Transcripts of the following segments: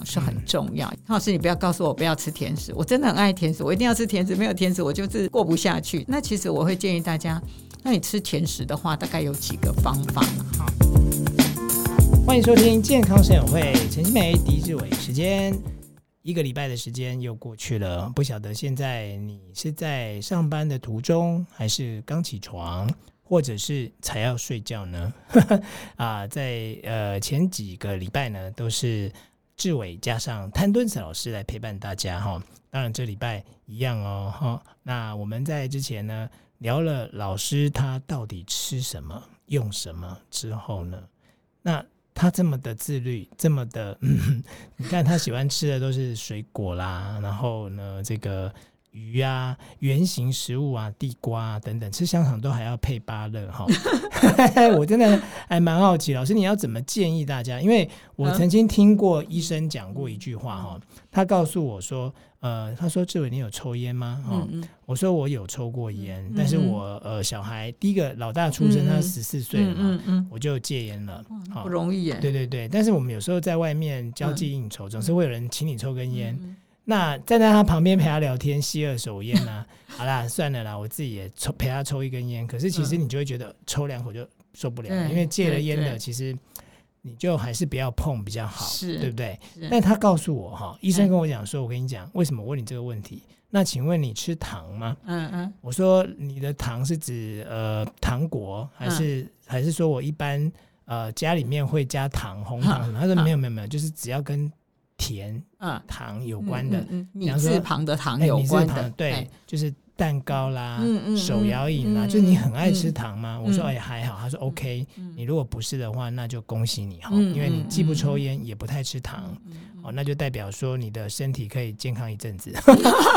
讲是很重要。汤、嗯、老师，你不要告诉我不要吃甜食，我真的很爱甜食，我一定要吃甜食，没有甜食我就是过不下去。那其实我会建议大家，那你吃甜食的话，大概有几个方法？哈，欢迎收听健康生友会，陈欣湄、狄志伟。时间一个礼拜的时间又过去了，不晓得现在你是在上班的途中，还是刚起床？或者是才要睡觉呢？啊，在呃前几个礼拜呢，都是志伟加上谭敦慈老师来陪伴大家哈。当然这礼拜一样哦哈。那我们在之前呢聊了老师他到底吃什么用什么之后呢，那他这么的自律，这么的，你看他喜欢吃的都是水果啦，然后呢这个。鱼啊，圆形食物啊，地瓜等等，吃香肠都还要配芭乐哈。我真的还蛮好奇，老师你要怎么建议大家？因为我曾经听过医生讲过一句话哈，他告诉我说，呃，他说志伟你有抽烟吗？哈、嗯嗯，我说我有抽过烟，但是我呃小孩第一个老大出生，他十四岁了嘛，我就戒烟了，不容易耶。对对对，但是我们有时候在外面交际应酬，总是会有人请你抽根烟。那站在他旁边陪他聊天，吸二手烟呢？好啦，算了啦，我自己也抽陪他抽一根烟。可是其实你就会觉得抽两口就受不了，嗯、因为戒了烟的，其实你就还是不要碰比较好，是对不对？但他告诉我哈，医生跟我讲说，我跟你讲，为什么问你这个问题？那请问你吃糖吗？嗯嗯，我说你的糖是指呃糖果，还是、嗯、还是说我一般呃家里面会加糖红糖什么？他说没有没有没有，就是只要跟甜，嗯，糖有关的，嗯，米字旁的糖有关的，欸、对、欸，就是蛋糕啦，嗯嗯，手摇饮啦、嗯，就是你很爱吃糖吗？嗯、我说哎还好，他说 OK，、嗯、你如果不是的话，那就恭喜你哈、嗯，因为你既不抽烟也不太吃糖，嗯、哦，那就代表说你的身体可以健康一阵子。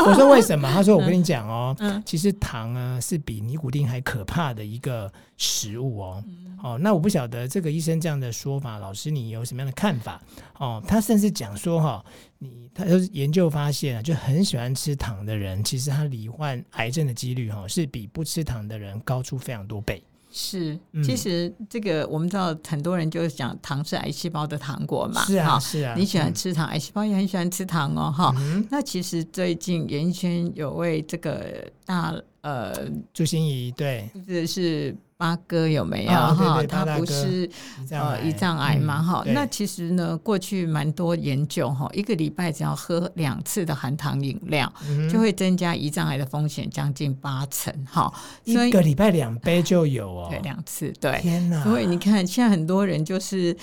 我说为什么？他说我跟你讲哦、嗯，其实糖呢是比尼古丁还可怕的一个食物哦。嗯哦，那我不晓得这个医生这样的说法，老师你有什么样的看法？哦，他甚至讲说哈、哦，你他就是研究发现啊，就很喜欢吃糖的人，其实他罹患癌症的几率哈、哦，是比不吃糖的人高出非常多倍。是，其实这个我们知道，很多人就是讲糖是癌细胞的糖果嘛，是啊，是啊，你喜欢吃糖，嗯、癌细胞也很喜欢吃糖哦，哈、嗯。那其实最近演艺圈有位这个大呃朱心怡，对，就是是。八哥有没有哈、哦？他不是呃胰脏癌嘛哈、嗯？那其实呢，过去蛮多研究哈，一个礼拜只要喝两次的含糖饮料、嗯，就会增加胰脏癌的风险将近八成哈。一个礼拜两杯就有哦，对，两次对。天哪！所以你看，现在很多人就是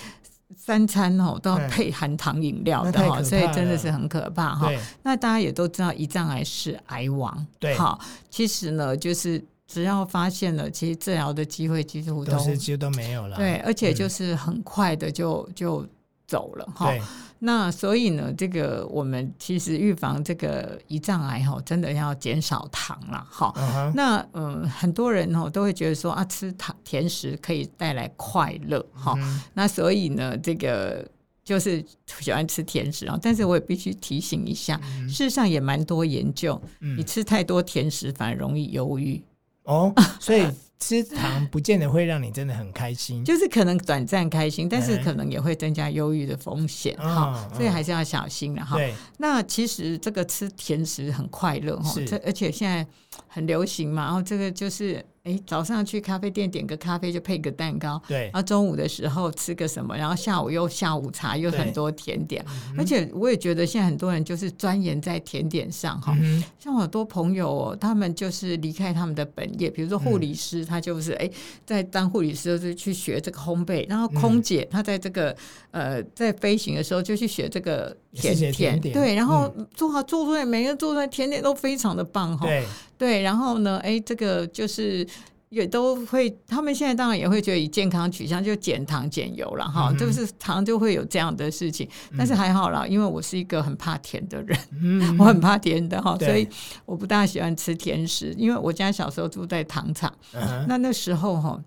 三餐哦都要配含糖饮料的哈，所以真的是很可怕哈。那大家也都知道，胰脏癌是癌王，对哈。其实呢，就是。只要发现了，其实治疗的机会几乎都，都是几乎都没有了。对，而且就是很快的就、嗯、就走了哈。那所以呢，这个我们其实预防这个胰脏癌哈，真的要减少糖了哈、嗯。那嗯，很多人哦都会觉得说啊，吃糖甜食可以带来快乐哈、嗯。那所以呢，这个就是喜欢吃甜食啊。但是我也必须提醒一下，嗯、事实上也蛮多研究，嗯、你吃太多甜食反而容易忧郁。哦，所以吃糖不见得会让你真的很开心，就是可能短暂开心，但是可能也会增加忧郁的风险哈、嗯，所以还是要小心的哈。那其实这个吃甜食很快乐哈，这而且现在很流行嘛，然后这个就是。哎，早上去咖啡店点个咖啡就配个蛋糕，对。然后中午的时候吃个什么，然后下午又下午茶，又很多甜点。而且我也觉得现在很多人就是钻研在甜点上哈、嗯。像很多朋友哦，他们就是离开他们的本业，比如说护理师，他就是哎在当护理师就是去学这个烘焙。然后空姐她在这个呃在飞行的时候就去学这个甜甜，甜点，对。然后做好做出来，每个人做出来甜点都非常的棒哈。对。对，然后呢，哎，这个就是也都会，他们现在当然也会觉得以健康取向，就减糖减油了哈，嗯，就是糖就会有这样的事情，但是还好啦，因为我是一个很怕甜的人，嗯，我很怕甜的哈，所以我不大喜欢吃甜食，因为我家小时候住在糖厂，嗯，那那时候哈，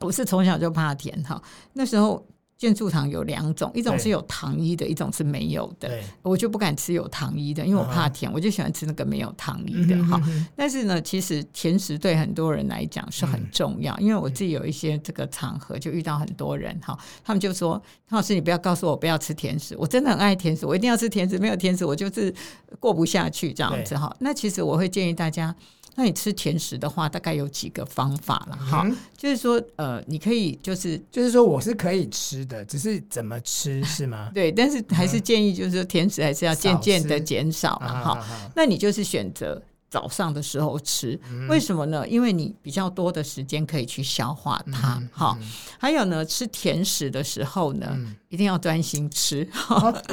我是从小就怕甜哈，那时候。健素糖有两种，一种是有糖衣的，一种是没有的。我就不敢吃有糖衣的，因为我怕甜，我就喜欢吃那个没有糖衣的哈。但是呢，其实甜食对很多人来讲是很重要，因为我自己有一些这个场合就遇到很多人哈，他们就说：“汤老师，你不要告诉我不要吃甜食，我真的很爱甜食，我一定要吃甜食，没有甜食我就是过不下去这样子哈。”那其实我会建议大家。那你吃甜食的话，大概有几个方法了哈，嗯、就是说，呃，你可以就是就是说，我是可以吃的，只是怎么吃是吗？对，但是还是建议就是说，甜食还是要渐渐的减少了哈。那你就是选择。早上的时候吃，为什么呢？因为你比较多的时间可以去消化它。哈，还有呢，吃甜食的时候呢，一定要专心吃。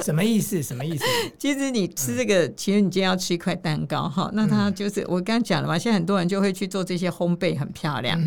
什么意思？什么意思？其实你吃这个，其实你今天要吃一块蛋糕哈，那它就是我刚刚讲了嘛。现在很多人就会去做这些烘焙，很漂亮。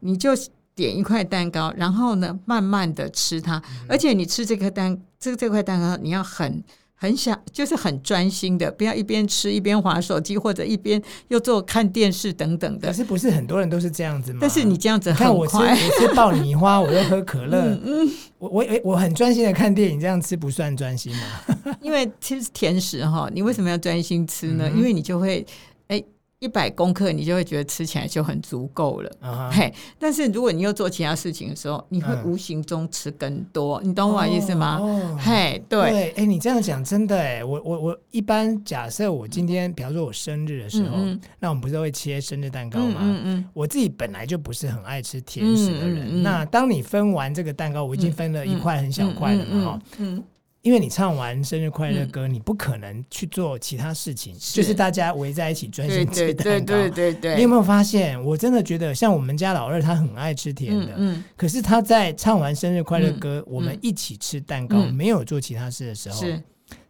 你就点一块蛋糕，然后呢，慢慢的吃它。而且你吃这颗蛋，这个这块蛋糕，你要很。很想就是很专心的，不要一边吃一边划手机，或者一边又做看电视等等的。可是不是很多人都是这样子吗？但是你这样子很快，看我吃我吃爆米花，我又喝可乐，嗯，嗯我我我很专心的看电影，这样吃不算专心吗？因为其实甜食哈，你为什么要专心吃呢？嗯、因为你就会哎。一百公克，你就会觉得吃起来就很足够了。Uh huh. 嘿，但是如果你又做其他事情的时候，你会无形中吃更多。Uh. 你懂我意思吗？Oh, oh. 嘿，对，哎、欸，你这样讲真的哎，我我我一般假设我今天，比方说我生日的时候，嗯嗯，那我们不是会切生日蛋糕吗？嗯，嗯嗯，我自己本来就不是很爱吃甜食的人。那当你分完这个蛋糕，我已经分了一块很小块了嘛，哈，嗯。因为你唱完生日快乐歌，嗯、你不可能去做其他事情，是就是大家围在一起专心吃蛋糕。对对对对对。你有没有发现？我真的觉得，像我们家老二，他很爱吃甜的。嗯。嗯，可是他在唱完生日快乐歌，嗯、我们一起吃蛋糕，嗯、没有做其他事的时候，是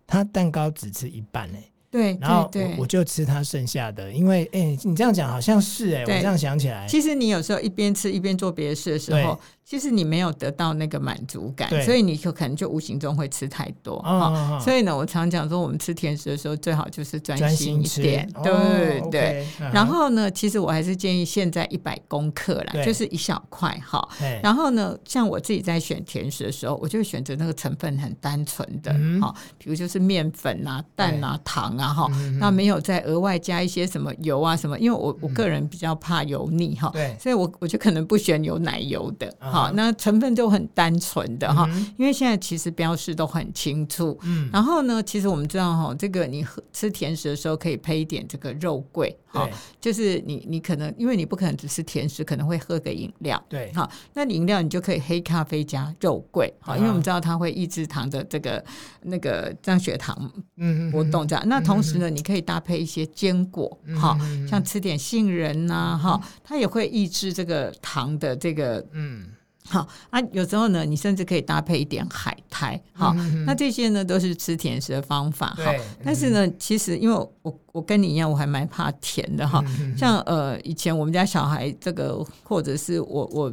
他蛋糕只吃一半嘞。对，然后我我就吃他剩下的，因为哎，你这样讲好像是哎，我这样想起来，其实你有时候一边吃一边做别的事的时候，其实你没有得到那个满足感，所以你就可能就无形中会吃太多哈。所以呢，我常讲说，我们吃甜食的时候最好就是专心一点，对对。然后呢，其实我还是建议现在一百公克啦，就是一小块哈。然后呢，像我自己在选甜食的时候，我就会选择那个成分很单纯的哈，比如就是面粉啊、蛋啊、糖啊。然后，那没有再额外加一些什么油啊什么，因为我我个人比较怕油腻哈，对，所以我我就可能不选有奶油的，好，那成分就很单纯的哈，因为现在其实标示都很清楚，嗯，然后呢，其实我们知道哈，这个你喝吃甜食的时候可以配一点这个肉桂，好，就是你你可能因为你不可能只吃甜食，可能会喝个饮料，对，好，那饮料你就可以黑咖啡加肉桂，好，因为我们知道它会抑制糖的这个那个让血糖嗯波动这样，那。同时呢，你可以搭配一些坚果，哈、嗯，像吃点杏仁呐、啊，哈、嗯，它也会抑制这个糖的这个，嗯，好啊。有时候呢，你甚至可以搭配一点海苔，好、嗯，那这些呢都是吃甜食的方法，哈。但是呢，其实因为我我跟你一样，我还蛮怕甜的，哈。嗯、像呃，以前我们家小孩这个，或者是我我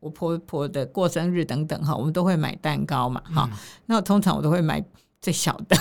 我婆婆的过生日等等，哈，我们都会买蛋糕嘛，哈、嗯。那通常我都会买。最小的，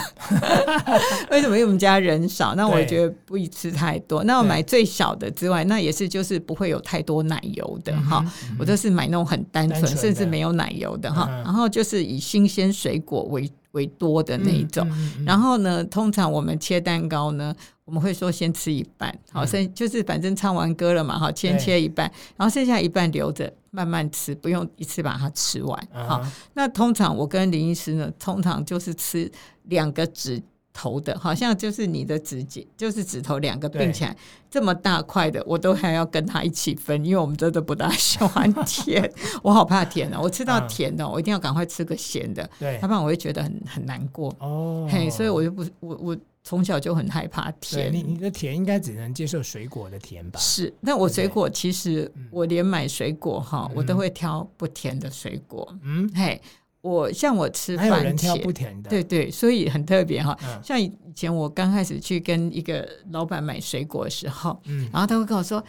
为什么？因为我们家人少，那我觉得不宜吃太多。那我买最小的之外，那也是就是不会有太多奶油的哈。我都是买那种很单纯，甚至没有奶油的哈。嗯、然后就是以新鲜水果为为多的那一种。然后呢，通常我们切蛋糕呢。我们会说先吃一半，好，剩就是反正唱完歌了嘛，好，先切一半，然后剩下一半留着慢慢吃，不用一次把它吃完，好。那通常我跟林医师呢，通常就是吃两个指头的，好像就是你的指节，就是指头两个并起来这么大块的，我都还要跟他一起分，因为我们真的不大喜欢甜，我好怕甜哦，我吃到甜的，我一定要赶快吃个咸的，对，要不然我会觉得很很难过。哦，嘿，所以我就不我我。从小就很害怕甜，你你的甜应该只能接受水果的甜吧？是，那我水果其实我连买水果哈，我都会挑不甜的水果。嗯，嘿，我像我吃番茄，还有人挑不甜的，对对，所以很特别哈。像以前我刚开始去跟一个老板买水果的时候，嗯，然后他会跟我说。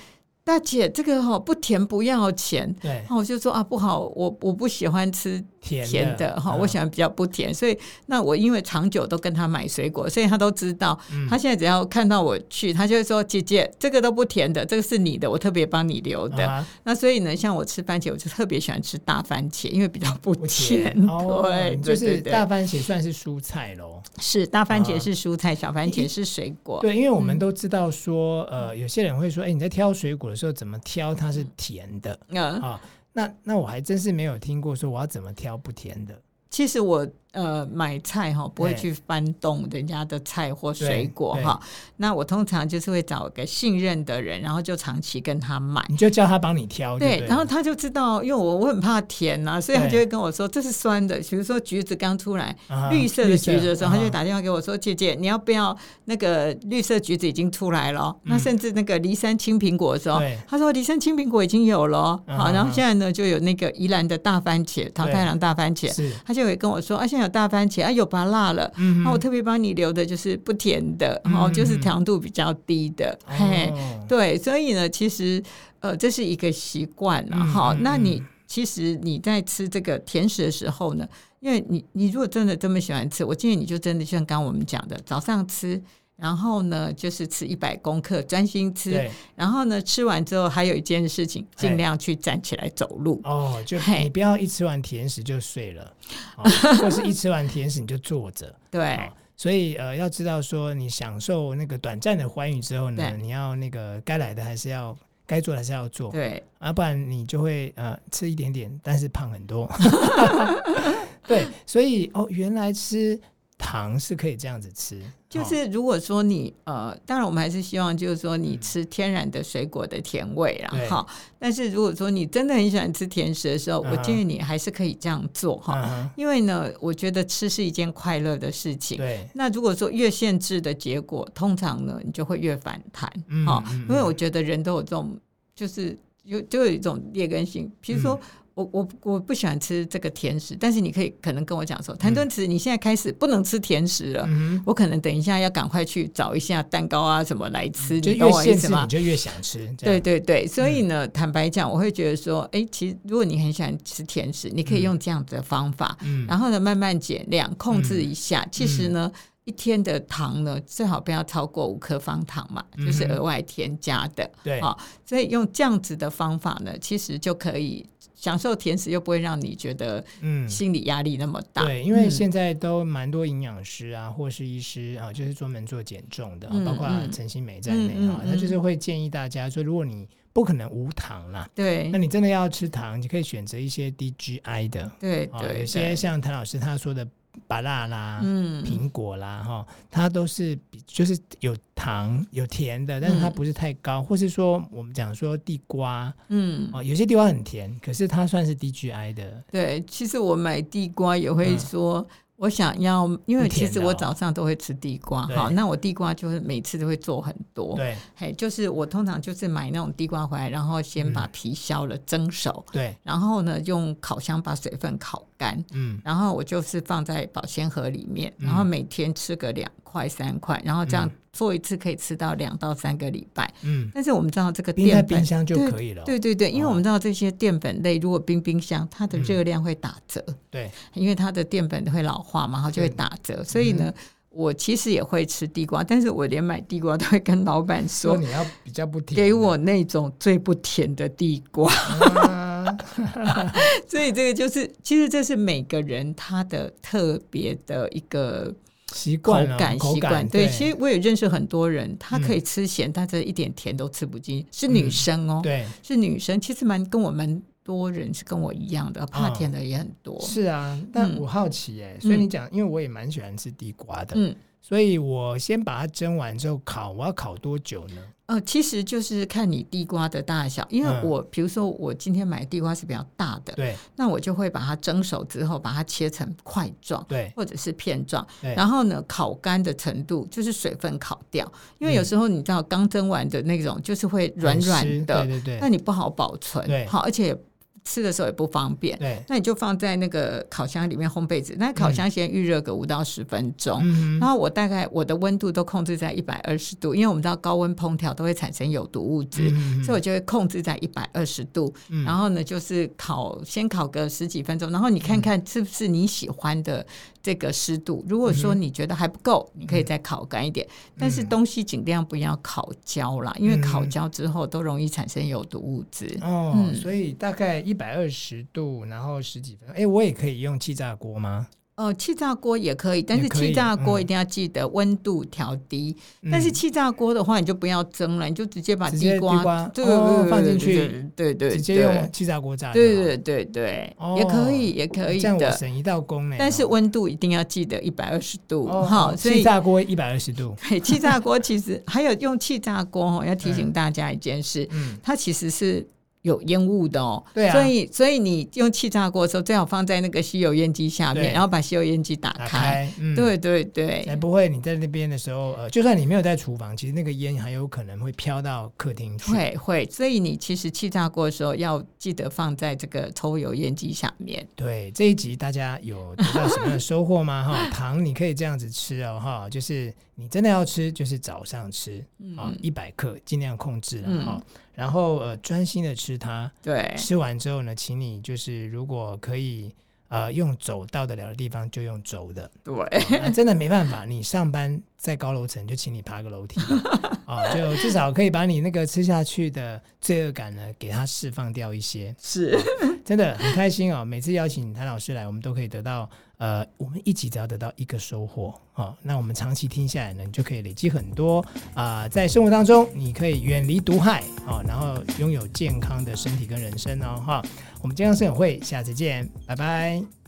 大姐，这个哈不甜不要钱。对，然后我就说啊，不好，我我不喜欢吃甜的哈，我喜欢比较不甜，所以那我因为长久都跟他买水果，所以他都知道。他现在只要看到我去，他就会说：“姐姐，这个都不甜的，这个是你的，我特别帮你留的。”那所以呢，像我吃番茄，我就特别喜欢吃大番茄，因为比较不甜。对，就是大番茄算是蔬菜喽。是大番茄是蔬菜，小番茄是水果。对，因为我们都知道说，呃，有些人会说：“哎，你在挑水果的时候怎么挑它是甜的？”啊。那那我还真是没有听过说我要怎么挑不甜的。其实我。呃，买菜哈不会去翻动人家的菜或水果哈。那我通常就是会找个信任的人，然后就长期跟他买。你就叫他帮你挑对，对，然后他就知道，因为我我很怕甜呐、啊，所以他就会跟我说这是酸的。比如说橘子刚出来绿色的橘子的时候，他就打电话给我说：“姐姐，你要不要那个绿色橘子已经出来了？那甚至那个梨山青苹果的时候，他说梨山青苹果已经有了。好，然后现在呢就有那个宜兰的大番茄，桃太郎大番茄，他就会跟我说：啊，现在有大番茄啊，有拔辣了，嗯，那我特别帮你留的就是不甜的，然后就是糖度比较低的，嘿，对，所以呢，其实呃，这是一个习惯了哈。那你其实你在吃这个甜食的时候呢，因为你你如果真的这么喜欢吃，我建议你就真的像刚刚我们讲的，早上吃。然后呢，就是吃一百公克，专心吃。然后呢，吃完之后还有一件事情，尽量去站起来走路。哦，就你不要一吃完甜食就睡了，哦、或是一吃完甜食你就坐着。对、哦，所以呃，要知道说，你享受那个短暂的欢愉之后呢，你要那个该来的还是要，该做的还是要做。对，啊，不然你就会呃吃一点点，但是胖很多。对，所以哦，原来吃。糖是可以这样子吃，就是如果说你呃，当然我们还是希望就是说你吃天然的水果的甜味啦，哈。但是如果说你真的很喜欢吃甜食的时候，我建议你还是可以这样做哈，因为呢，我觉得吃是一件快乐的事情。对。那如果说越限制的结果，通常呢，你就会越反弹，哈。因为我觉得人都有这种，就是有就有一种劣根性，比如说。我我我不喜欢吃这个甜食，但是你可以可能跟我讲说，谭敦慈，你现在开始不能吃甜食了。嗯、我可能等一下要赶快去找一下蛋糕啊什么来吃。就越限制你就越想吃。对对对，所以呢，嗯、坦白讲，我会觉得说，哎，其实如果你很喜欢吃甜食，你可以用这样子的方法，嗯、然后呢慢慢减量，控制一下。嗯、其实呢，一天的糖呢最好不要超过五克方糖嘛，就是额外添加的。对。啊，所以用这样子的方法呢，其实就可以。享受甜食又不会让你觉得嗯。心理压力那么大，嗯，对，因为现在都蛮多营养师啊或是医师啊，就是专门做减重的，嗯、包括陈新梅在内啊，他、就是会建议大家说，如果你不可能无糖啦，对，那你真的要吃糖，你可以选择一些低 GI 的，对对，有些像谭老师他说的。芭乐啦，嗯，苹果啦，哈，它都是比就是有糖有甜的，但是它不是太高，嗯、或是说我们讲说地瓜，嗯，哦，有些地瓜很甜，可是它算是低 GI 的。对，其实我买地瓜也会说。嗯我想要，因为其实我早上都会吃地瓜，好，那我地瓜就是每次都会做很多，对，嘿，就是我通常就是买那种地瓜回来，然后先把皮削了蒸熟，对，然后呢用烤箱把水分烤干，嗯，然后我就是放在保鲜盒里面，然后每天吃个两块三块，然后这样。做一次可以吃到两到三个礼拜，嗯，但是我们知道这个冰在冰箱就可以了，对对对，因为我们知道这些淀粉类如果冰冰箱，它的热量会打折，对，因为它的淀粉会老化嘛，然后就会打折，所以呢，我其实也会吃地瓜，但是我连买地瓜都会跟老板说，你要比较不甜，给我那种最不甜的地瓜，所以这个就是，其实这是每个人他的特别的一个。习惯口感习惯对，其实我也认识很多人，他可以吃咸，但是一点甜都吃不进，是女生哦，对，是女生，其实蛮跟我们多人是跟我一样的，怕甜的也很多。是啊，但我好奇哎，所以你讲，因为我也蛮喜欢吃地瓜的，嗯，所以我先把它蒸完之后烤，我要烤多久呢？呃，其实就是看你地瓜的大小，因为我比如说我今天买的地瓜是比较大的，对，那我就会把它蒸熟之后，把它切成块状，对，或者是片状，对，然后呢，烤干的程度就是水分烤掉，因为有时候你知道刚蒸完的那种就是会软软的，对对对，那你不好保存，对，好，而且吃的时候也不方便。对，那你就放在那个烤箱里面烘焙纸，那烤箱先预热个五到十分钟。嗯，然后我大概我的温度都控制在一百二十度，因为我们知道高温烹调都会产生有毒物质，嗯，所以我就会控制在一百二十度。嗯，然后呢，就是烤先烤个十几分钟，然后你看看是不是你喜欢的这个湿度。如果说你觉得还不够，你可以再烤干一点。但是东西尽量不要烤焦啦，因为烤焦之后都容易产生有毒物质。哦，嗯，所以大概一百二十度，然后十几分钟。哎，我也可以用气炸锅吗？哦，气炸锅也可以，但是气炸锅一定要记得温度调低。嗯、但是气炸锅的话，你就不要蒸了，你就直接把地瓜，对，对，对，放进去，对对，直接用气炸锅炸。对对对对，哦、也可以，也可以的，省一道工呢。但是温度一定要记得一百二十度，哈、哦，气炸锅一百二十度。对，气炸锅其实还有用气炸锅哦，要提醒大家一件事，嗯、它其实是。有烟雾的哦，对啊，所以所以你用气炸锅的时候，最好放在那个吸油烟机下面，然后把吸油烟机打开，打开嗯、对对对，才不会你在那边的时候，呃，就算你没有在厨房，其实那个烟还有可能会飘到客厅去，会会，所以你其实气炸锅的时候要记得放在这个抽油烟机下面。对，这一集大家有得到什么样的收获吗？哈，糖你可以这样子吃哦，哈，就是你真的要吃，就是早上吃啊，一百克尽量控制了哈。嗯然后呃，专心的吃它。对，吃完之后呢，请你就是如果可以呃用走到得了的地方就用走的。对，那真的没办法，你上班在高楼层，就请你爬个楼梯 啊，就至少可以把你那个吃下去的罪恶感呢，给它释放掉一些。是，真的很开心哦。每次邀请谭老师来，我们都可以得到。呃，我们一起只要得到一个收获，啊、哦，那我们长期听下来呢，你就可以累积很多啊、呃，在生活当中你可以远离毒害，啊、哦，然后拥有健康的身体跟人生哦，哈、哦，我们健康生活会下次见，拜拜。